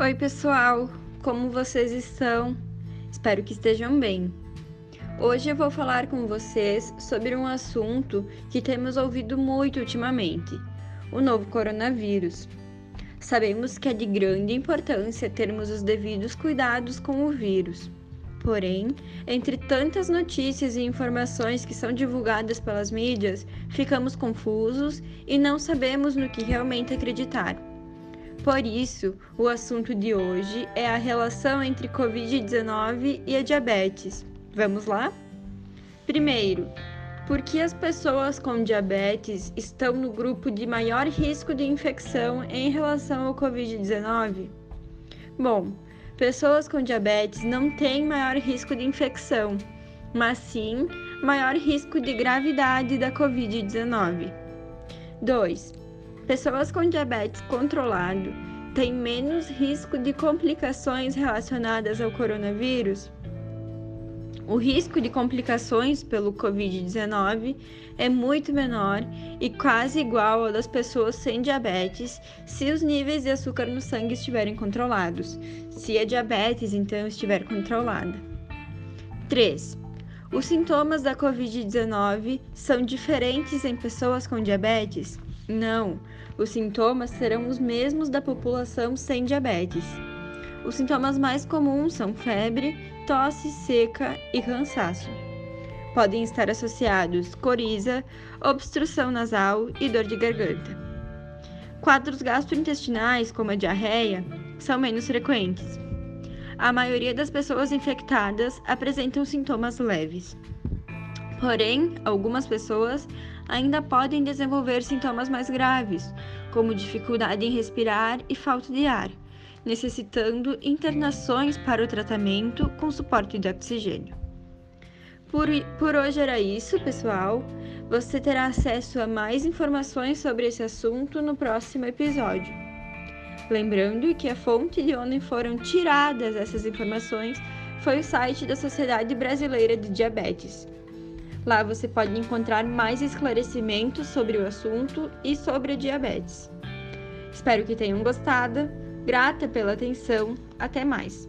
Oi, pessoal, como vocês estão? Espero que estejam bem. Hoje eu vou falar com vocês sobre um assunto que temos ouvido muito ultimamente: o novo coronavírus. Sabemos que é de grande importância termos os devidos cuidados com o vírus. Porém, entre tantas notícias e informações que são divulgadas pelas mídias, ficamos confusos e não sabemos no que realmente acreditar. Por isso, o assunto de hoje é a relação entre Covid-19 e a diabetes. Vamos lá? Primeiro, por que as pessoas com diabetes estão no grupo de maior risco de infecção em relação ao Covid-19? Bom, pessoas com diabetes não têm maior risco de infecção, mas sim maior risco de gravidade da Covid-19. 2. Pessoas com diabetes controlado têm menos risco de complicações relacionadas ao coronavírus? O risco de complicações pelo Covid-19 é muito menor e quase igual ao das pessoas sem diabetes se os níveis de açúcar no sangue estiverem controlados, se a diabetes então estiver controlada. 3. Os sintomas da Covid-19 são diferentes em pessoas com diabetes? Não, os sintomas serão os mesmos da população sem diabetes. Os sintomas mais comuns são febre, tosse seca e cansaço. Podem estar associados coriza, obstrução nasal e dor de garganta. Quadros gastrointestinais, como a diarreia, são menos frequentes. A maioria das pessoas infectadas apresentam sintomas leves. Porém, algumas pessoas ainda podem desenvolver sintomas mais graves, como dificuldade em respirar e falta de ar, necessitando internações para o tratamento com suporte de oxigênio. Por, por hoje era isso, pessoal. Você terá acesso a mais informações sobre esse assunto no próximo episódio. Lembrando que a fonte de onde foram tiradas essas informações foi o site da Sociedade Brasileira de Diabetes. Lá você pode encontrar mais esclarecimentos sobre o assunto e sobre a diabetes. Espero que tenham gostado. Grata pela atenção. Até mais!